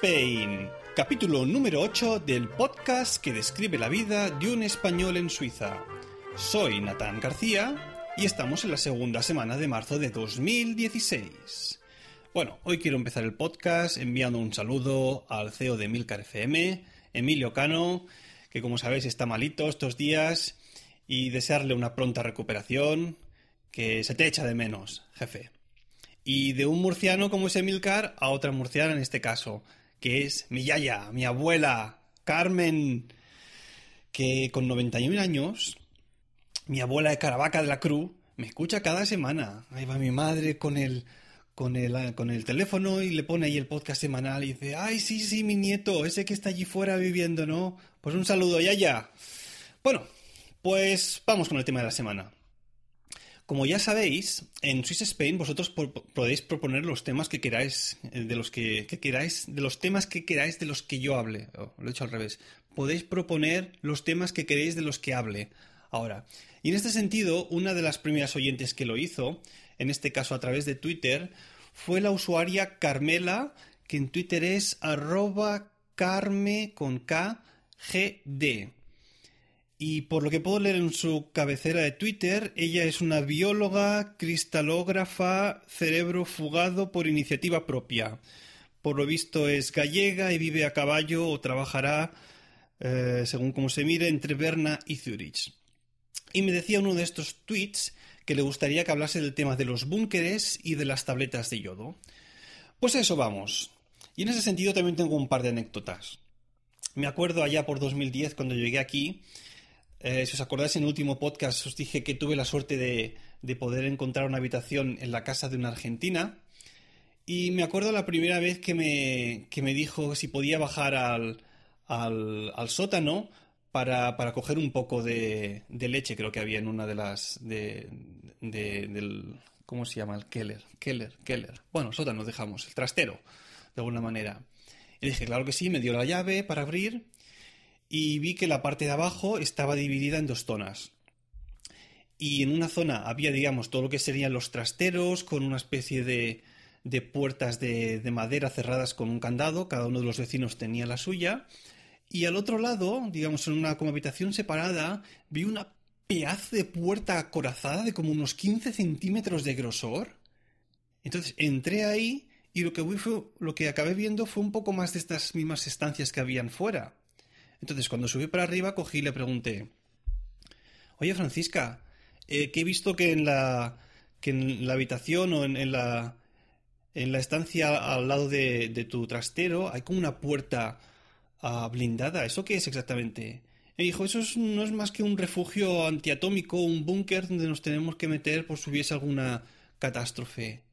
Spain, capítulo número 8 del podcast que describe la vida de un español en Suiza. Soy Natán García y estamos en la segunda semana de marzo de 2016. Bueno, hoy quiero empezar el podcast enviando un saludo al CEO de Milcar FM, Emilio Cano, que como sabéis está malito estos días, y desearle una pronta recuperación, que se te echa de menos, jefe. Y de un murciano como es Emilcar a otra murciana en este caso, que es mi yaya, mi abuela, Carmen, que con 91 años, mi abuela de Caravaca de la Cruz, me escucha cada semana. Ahí va mi madre con el, con el, con el teléfono y le pone ahí el podcast semanal y dice, ay, sí, sí, mi nieto, ese que está allí fuera viviendo, ¿no? Pues un saludo, yaya. Bueno, pues vamos con el tema de la semana. Como ya sabéis, en Swiss Spain vosotros podéis proponer los temas que queráis, eh, de los que, queráis, de los temas que queráis de los que yo hable. Oh, lo he hecho al revés. Podéis proponer los temas que queréis de los que hable. Ahora, y en este sentido, una de las primeras oyentes que lo hizo, en este caso a través de Twitter, fue la usuaria Carmela, que en Twitter es arroba carme con K y por lo que puedo leer en su cabecera de Twitter, ella es una bióloga, cristalógrafa, cerebro fugado por iniciativa propia. Por lo visto es gallega y vive a caballo o trabajará, eh, según como se mire, entre Berna y Zurich. Y me decía uno de estos tweets que le gustaría que hablase del tema de los búnkeres y de las tabletas de yodo. Pues a eso vamos. Y en ese sentido también tengo un par de anécdotas. Me acuerdo allá por 2010 cuando llegué aquí eh, si os acordáis, en el último podcast os dije que tuve la suerte de, poder encontrar una habitación en la casa de una argentina. Y me acuerdo la primera vez que me, me dijo si podía bajar al, al, sótano para, coger un poco de, leche, creo que había en una de las. De, del. ¿Cómo se llama? El Keller. Keller, Keller. Bueno, sótano dejamos, el trastero, de alguna manera. Y dije, claro que sí, me dio la llave para abrir y vi que la parte de abajo estaba dividida en dos zonas. Y en una zona había, digamos, todo lo que serían los trasteros, con una especie de, de puertas de, madera cerradas con un candado, cada uno de los vecinos tenía la suya. Y al otro lado, digamos, en una como habitación separada, vi una pedazo de puerta acorazada de como unos 15 centímetros de grosor. Entonces entré ahí y lo que, fue, lo que acabé viendo fue un poco más de estas mismas estancias que habían fuera. Entonces, cuando subí para arriba, cogí y le pregunté, oye Francisca, eh, que he visto que en la, que en la habitación o en, la, en la estancia al lado de, tu trastero hay como una puerta ah, blindada. ¿Eso qué es exactamente? Me dijo, eso no es más que un refugio antiatómico, un búnker donde nos tenemos que meter por si hubiese alguna catástrofe.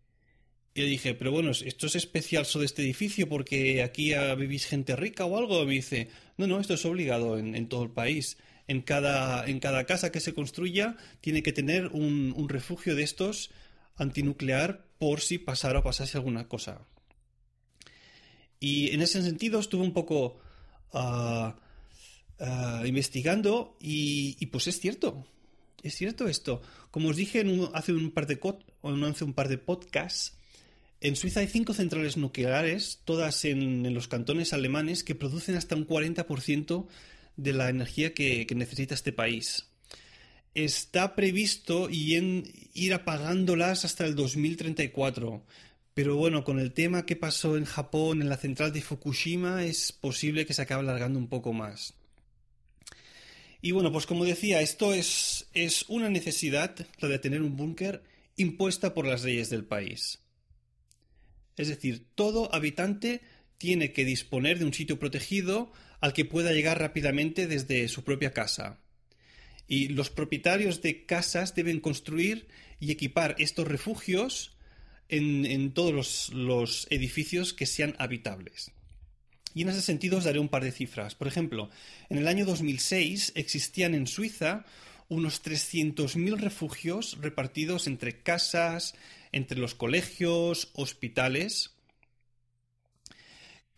Y le dije, pero bueno, esto es especial sobre este edificio porque aquí vivís gente rica o algo. me dice, no, no, esto es obligado en, todo el país. En cada, en cada, casa que se construya tiene que tener un, refugio de estos antinuclear por si pasara o pasase alguna cosa. Y en ese sentido estuve un poco investigando y, pues es cierto. Es cierto esto. Como os dije hace, un par de, hace un par de podcasts, en Suiza hay cinco centrales nucleares, todas en, los cantones alemanes, que producen hasta un 40% de la energía que, necesita este país. Está previsto ir apagándolas hasta el 2034. Pero bueno, con el tema que pasó en Japón, en la central de Fukushima, es posible que se acabe alargando un poco más. Y bueno, pues como decía, esto es, es una necesidad, la de tener un búnker, impuesta por las leyes del país. Es decir, todo habitante tiene que disponer de un sitio protegido al que pueda llegar rápidamente desde su propia casa. Y los propietarios de casas deben construir y equipar estos refugios en, todos los, edificios que sean habitables. Y en ese sentido os daré un par de cifras. Por ejemplo, en el año 2006 existían en Suiza unos 300.000 refugios repartidos entre casas, entre los colegios, hospitales,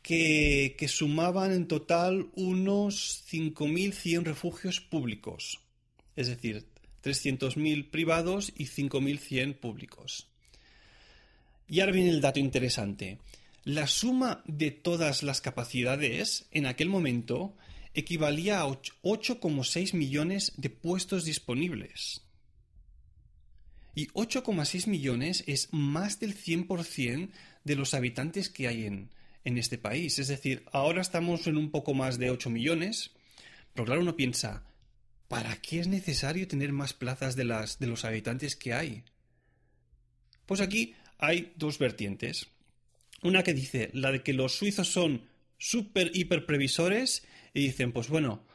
que, que sumaban en total unos 5.100 refugios públicos, es decir, 300.000 privados y 5.100 públicos. Y ahora viene el dato interesante. La suma de todas las capacidades en aquel momento equivalía a 8,6 millones de puestos disponibles. Y 8,6 millones es más del 100% de los habitantes que hay en, en este país. Es decir, ahora estamos en un poco más de 8 millones, pero claro, uno piensa, ¿para qué es necesario tener más plazas de, las, de los habitantes que hay? Pues aquí hay dos vertientes. Una que dice, la de que los suizos son súper hiper previsores y dicen, pues bueno,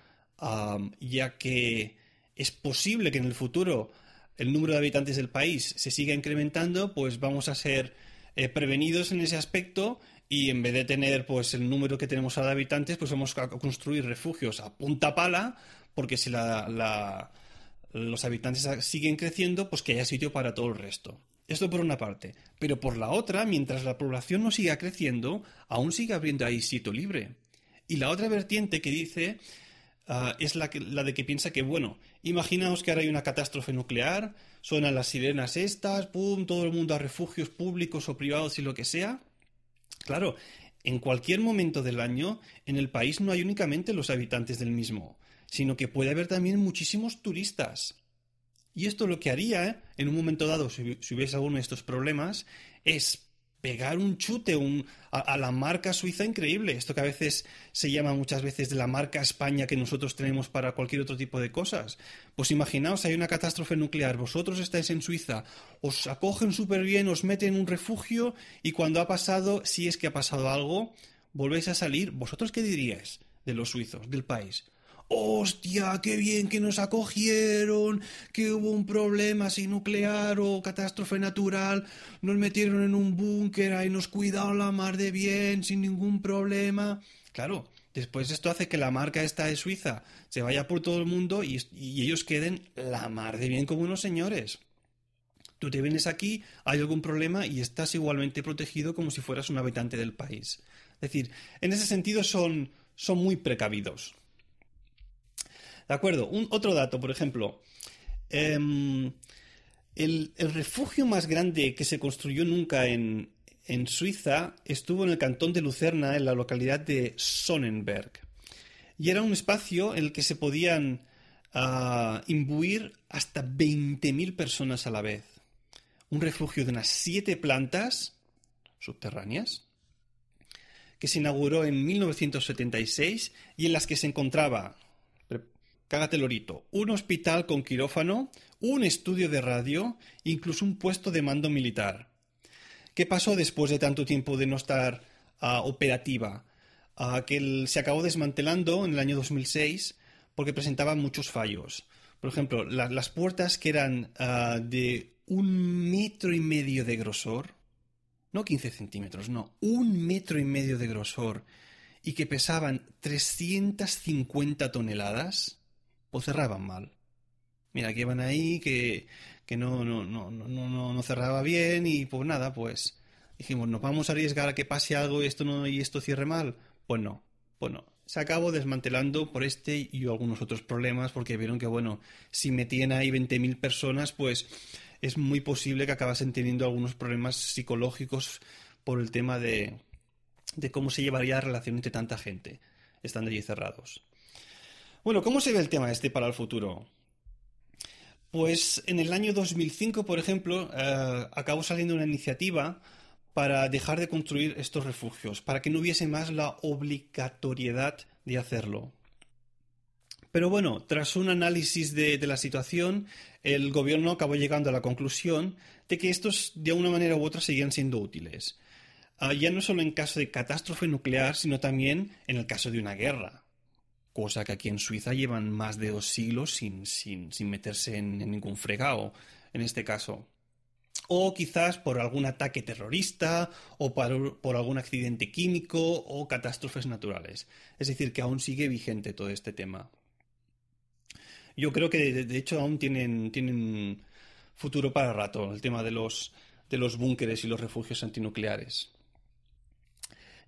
ya que es posible que en el futuro el número de habitantes del país se siga incrementando, pues vamos a ser eh, prevenidos en ese aspecto y en vez de tener pues el número que tenemos ahora de habitantes, pues vamos a construir refugios a punta pala, porque si los habitantes siguen creciendo, pues que haya sitio para todo el resto. Esto por una parte. Pero por la otra, mientras la población no siga creciendo, aún sigue habiendo ahí sitio libre. Y la otra vertiente que dice ah, es la, la, de que piensa que, bueno, imaginaos que ahora hay una catástrofe nuclear, suenan las sirenas estas, pum, todo el mundo a refugios públicos o privados y lo que sea. Claro, en cualquier momento del año, en el país no hay únicamente los habitantes del mismo, sino que puede haber también muchísimos turistas. Y esto lo que haría, en un momento dado, si, hubiese alguno de estos problemas, es pegar un chute a, la marca suiza increíble. Esto que a veces se llama muchas veces de la marca España que nosotros tenemos para cualquier otro tipo de cosas. Pues imaginaos, hay una catástrofe nuclear, vosotros estáis en Suiza, os acogen súper bien, os meten en un refugio y cuando ha pasado, si es que ha pasado algo, volvéis a salir. ¿Vosotros qué diríais de los suizos, del país? Hostia, qué bien que nos acogieron, que hubo un problema así nuclear o catástrofe natural, nos metieron en un búnker y nos cuidaron la mar de bien, sin ningún problema. Claro, después esto hace que la marca esta de Suiza se vaya por todo el mundo y, ellos queden la mar de bien como unos señores. Tú te vienes aquí, hay algún problema y estás igualmente protegido como si fueras un habitante del país. Es decir, en ese sentido son muy precavidos. De acuerdo, un, otro dato, por ejemplo. Em, el, refugio más grande que se construyó nunca en, Suiza estuvo en el cantón de Lucerna, en la localidad de Sonnenberg. Y era un espacio en el que se podían uh, imbuir hasta 20.000 personas a la vez. Un refugio de unas siete plantas subterráneas que se inauguró en 1976 y en las que se encontraba cágate lorito, un hospital con quirófano, un estudio de radio, incluso un puesto de mando militar. ¿Qué pasó después de tanto tiempo de no estar ah, operativa? Uh, que se acabó desmantelando en el año 2006 porque presentaba muchos fallos. Por ejemplo, las puertas que eran ah, de un metro y medio de grosor, no 15 centímetros, no, un metro y medio de grosor, y que pesaban 350 toneladas, o cerraban mal. Mira, que iban ahí, que, que no, no, no, no, no, no cerraba bien y pues nada, pues dijimos, ¿nos vamos a arriesgar a que pase algo y esto, no, y esto cierre mal? Pues no, pues. Se acabó desmantelando por este y algunos otros problemas porque vieron que, bueno, si metían ahí 20.000 personas, pues es muy posible que acabasen teniendo algunos problemas psicológicos por el tema de, de cómo se llevaría la relación entre tanta gente estando allí cerrados. Bueno, ¿cómo se ve el tema este para el futuro? Pues en el año 2005, por ejemplo, eh, acabó saliendo una iniciativa para dejar de construir estos refugios, para que no hubiese más la obligatoriedad de hacerlo. Pero bueno, tras un análisis de, la situación, el gobierno acabó llegando a la conclusión de que estos de una manera u otra seguían siendo útiles. Ah, ya no solo en caso de catástrofe nuclear, sino también en el caso de una guerra cosa que aquí en Suiza llevan más de dos siglos sin, sin, sin meterse en, ningún fregado, en este caso. O quizás por algún ataque terrorista, o por, por algún accidente químico, o catástrofes naturales. Es decir, que aún sigue vigente todo este tema. yo creo que de, hecho aún tienen, tienen futuro para rato el tema de los, de los búnkeres y los refugios antinucleares.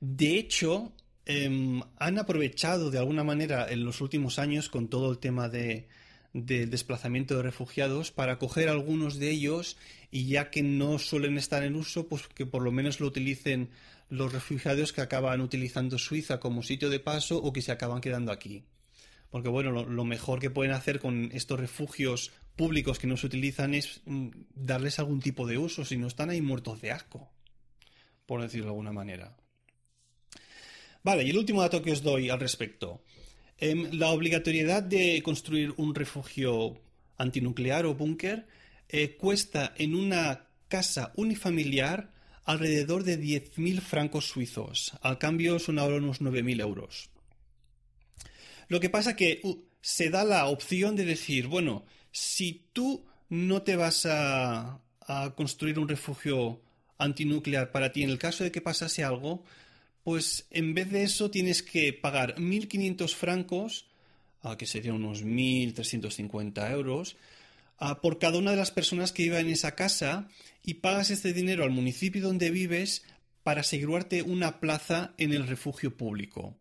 De hecho, em, han aprovechado de alguna manera en los últimos años con todo el tema de, del desplazamiento de refugiados para coger algunos de ellos y ya que no suelen estar en uso, pues que por lo menos lo utilicen los refugiados que acaban utilizando Suiza como sitio de paso o que se acaban quedando aquí. Porque bueno, lo, mejor que pueden hacer con estos refugios públicos que no se utilizan es mm, darles algún tipo de uso, si no están ahí muertos de asco, por decirlo de alguna manera. Vale, y el último dato que os doy al respecto. Em, la obligatoriedad de construir un refugio antinuclear o búnker eh, cuesta en una casa unifamiliar alrededor de 10.000 francos suizos. Al cambio son ahora unos 9.000 euros. Lo que pasa que uh, se da la opción de decir, bueno, si tú no te vas a, construir un refugio antinuclear para ti en el caso de que pasase algo, pues en vez de eso tienes que pagar 1.500 francos, que serían unos 1.350 euros, por cada una de las personas que viva en esa casa y pagas este dinero al municipio donde vives para asegurarte una plaza en el refugio público.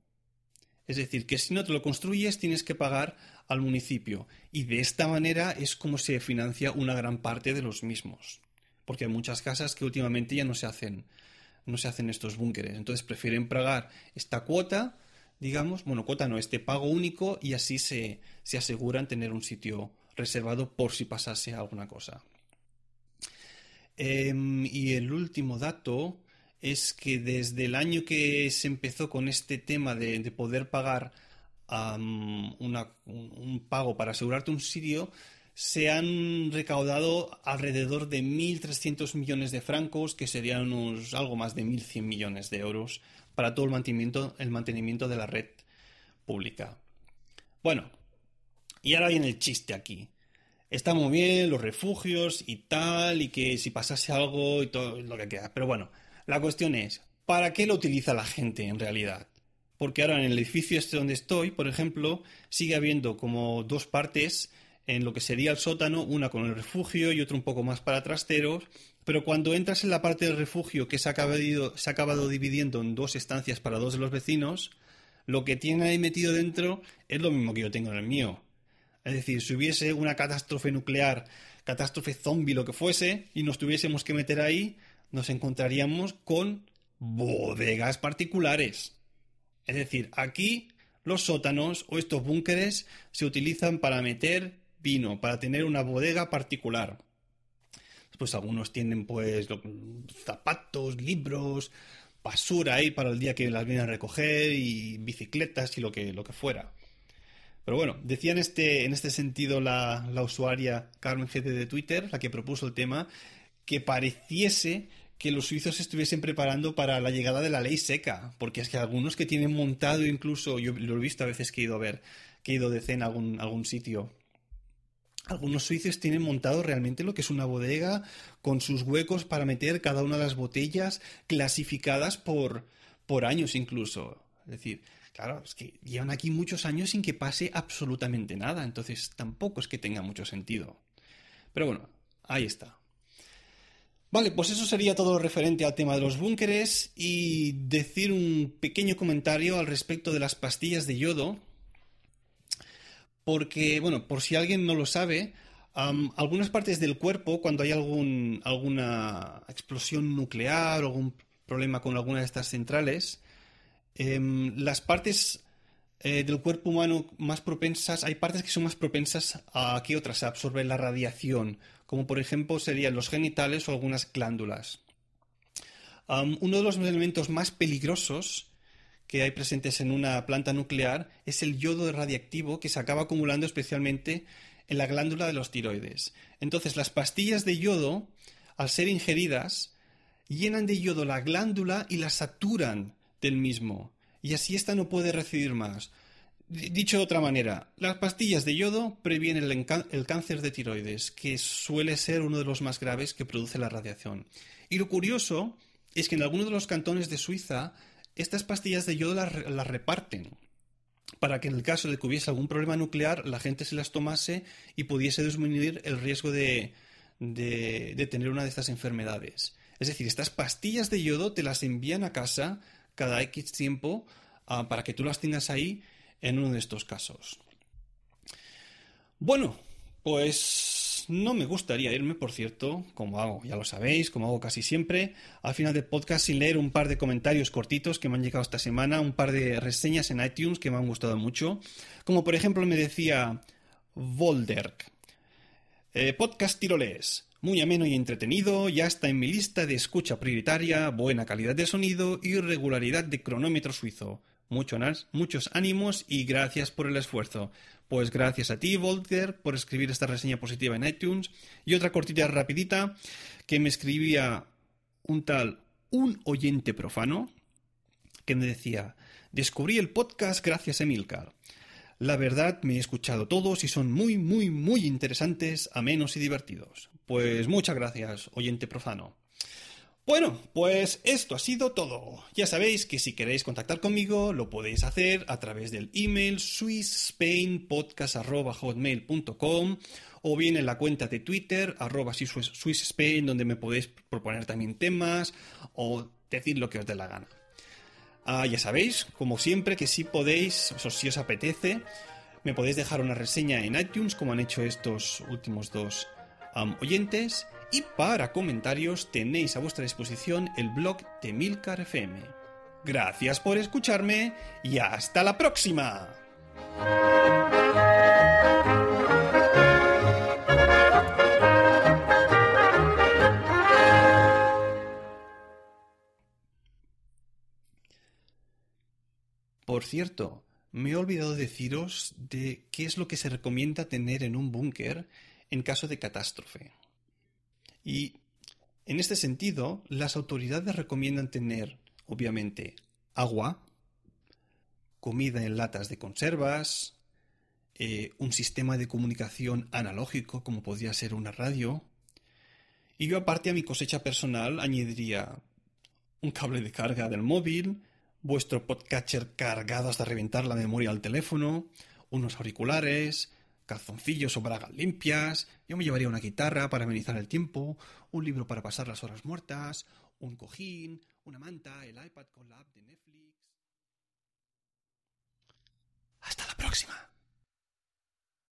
Es decir, que si no te lo construyes tienes que pagar al municipio y de esta manera es como se financia una gran parte de los mismos. Porque hay muchas casas que últimamente ya no se hacen, no se hacen estos búnkeres. Entonces prefieren pagar esta cuota, digamos, bueno, cuota no, este pago único y así se, se aseguran tener un sitio reservado por si pasase alguna cosa. Em, y el último dato es que desde el año que se empezó con este tema de, poder pagar un pago para asegurarte un sitio, se han recaudado alrededor de 1.300 millones de francos, que serían unos, algo más de 1.100 millones de euros, para todo el mantenimiento, el mantenimiento de la red pública. Bueno, y ahora viene el chiste aquí está muy bien los refugios y tal, y que si pasase algo y todo lo que queda. Pero bueno, la cuestión es, ¿para qué lo utiliza la gente en realidad? Porque ahora en el edificio este donde estoy, por ejemplo, sigue habiendo como dos partes en lo que sería el sótano, una con el refugio y otra un poco más para trasteros, pero cuando entras en la parte del refugio que se ha acabado, dividiendo en dos estancias para dos de los vecinos, lo que tiene ahí metido dentro es lo mismo que yo tengo en el mío. Es decir, si hubiese una catástrofe nuclear, catástrofe zombie, lo que fuese, y nos tuviésemos que meter ahí, nos encontraríamos con bodegas particulares. Es decir, aquí los sótanos o estos búnkeres se utilizan para meter para tener una bodega particular. Pues algunos tienen pues zapatos, libros, basura ahí para el día que las vienen a recoger y bicicletas y lo que, lo que fuera. Pero bueno, decía en este, en este sentido la, usuaria Carmen GT de Twitter, la que propuso el tema, que pareciese que los suizos estuviesen preparando para la llegada de la ley seca, porque es que algunos que tienen montado incluso, yo lo he visto a veces que he ido a ver, que he ido de cena a algún, algún sitio, algunos suizos tienen montado realmente lo que es una bodega con sus huecos para meter cada una de las botellas clasificadas por, por años incluso. Es decir, Claro, es que llevan aquí muchos años sin que pase absolutamente nada, entonces tampoco es que tenga mucho sentido. Pero bueno, ahí está. Vale, pues eso sería todo lo referente al tema de los búnkeres y decir un pequeño comentario al respecto de las pastillas de yodo. Porque, bueno, por si alguien no lo sabe, algunas partes del cuerpo, cuando hay algún, alguna explosión nuclear o algún problema con alguna de estas centrales, Em, las partes eh, del cuerpo humano más propensas, hay partes que son más propensas a que otras a absorber la radiación, como por ejemplo serían los genitales o algunas glándulas. uno de los elementos más peligrosos que hay presentes en una planta nuclear es el yodo radiactivo que se acaba acumulando especialmente en la glándula de los tiroides. Entonces, las pastillas de yodo, al ser ingeridas, llenan de yodo la glándula y la saturan del mismo, y así ésta no puede recibir más. Dicho de otra manera, las pastillas de yodo previenen el, cáncer de tiroides, que suele ser uno de los más graves que produce la radiación. Y lo curioso es que en algunos de los cantones de Suiza estas pastillas de yodo las, reparten. para que en el caso de que hubiese algún problema nuclear, la gente se las tomase y pudiese disminuir el riesgo de, tener una de estas enfermedades. Es decir, estas pastillas de yodo te las envían a casa cada X tiempo ah, para que tú las tengas ahí en uno de estos casos. Bueno, pues no me gustaría irme, por cierto, como hago, ya lo sabéis, como hago casi siempre, al final del podcast sin leer un par de comentarios cortitos que me han llegado esta semana, un par de reseñas en iTunes que me han gustado mucho, como por ejemplo me decía Volderk, eh, podcast tiroles. Muy ameno y entretenido, ya está en mi lista de escucha prioritaria, buena calidad de sonido y regularidad de cronómetro suizo. Muchos ánimos y gracias por el esfuerzo. Pues gracias a ti, Volker, por escribir esta reseña positiva en iTunes. Y otra cortita rapidita que me escribía un tal, un oyente profano, que me decía, descubrí el podcast gracias a Emilcar. La verdad, me he escuchado todos y son muy, muy, muy interesantes, amenos y divertidos. Pues muchas gracias, oyente profano. Bueno, pues esto ha sido todo. Ya sabéis que si queréis contactar conmigo lo podéis hacer a través del email swissspainpodcast.hotmail.com o bien en la cuenta de Twitter arroba swissspain donde me podéis proponer también temas o decir lo que os dé la gana. Ah, ya sabéis, como siempre, que si podéis, o si os apetece, me podéis dejar una reseña en iTunes, como han hecho estos últimos dos oyentes. Y para comentarios tenéis a vuestra disposición el blog de Milcar FM. Gracias por escucharme y hasta la próxima. Por cierto, me he olvidado deciros de qué es lo que se recomienda tener en un búnker en caso de catástrofe. Y en este sentido, las autoridades recomiendan tener, obviamente, agua, comida en latas de conservas, eh, un sistema de comunicación analógico como podría ser una radio, y yo aparte a mi cosecha personal añadiría un cable de carga del móvil, vuestro podcatcher cargado hasta reventar la memoria del teléfono, unos auriculares, calzoncillos o bragas limpias, yo me llevaría una guitarra para amenizar el tiempo, un libro para pasar las horas muertas, un cojín, una manta, el iPad con la app de Netflix. Hasta la próxima.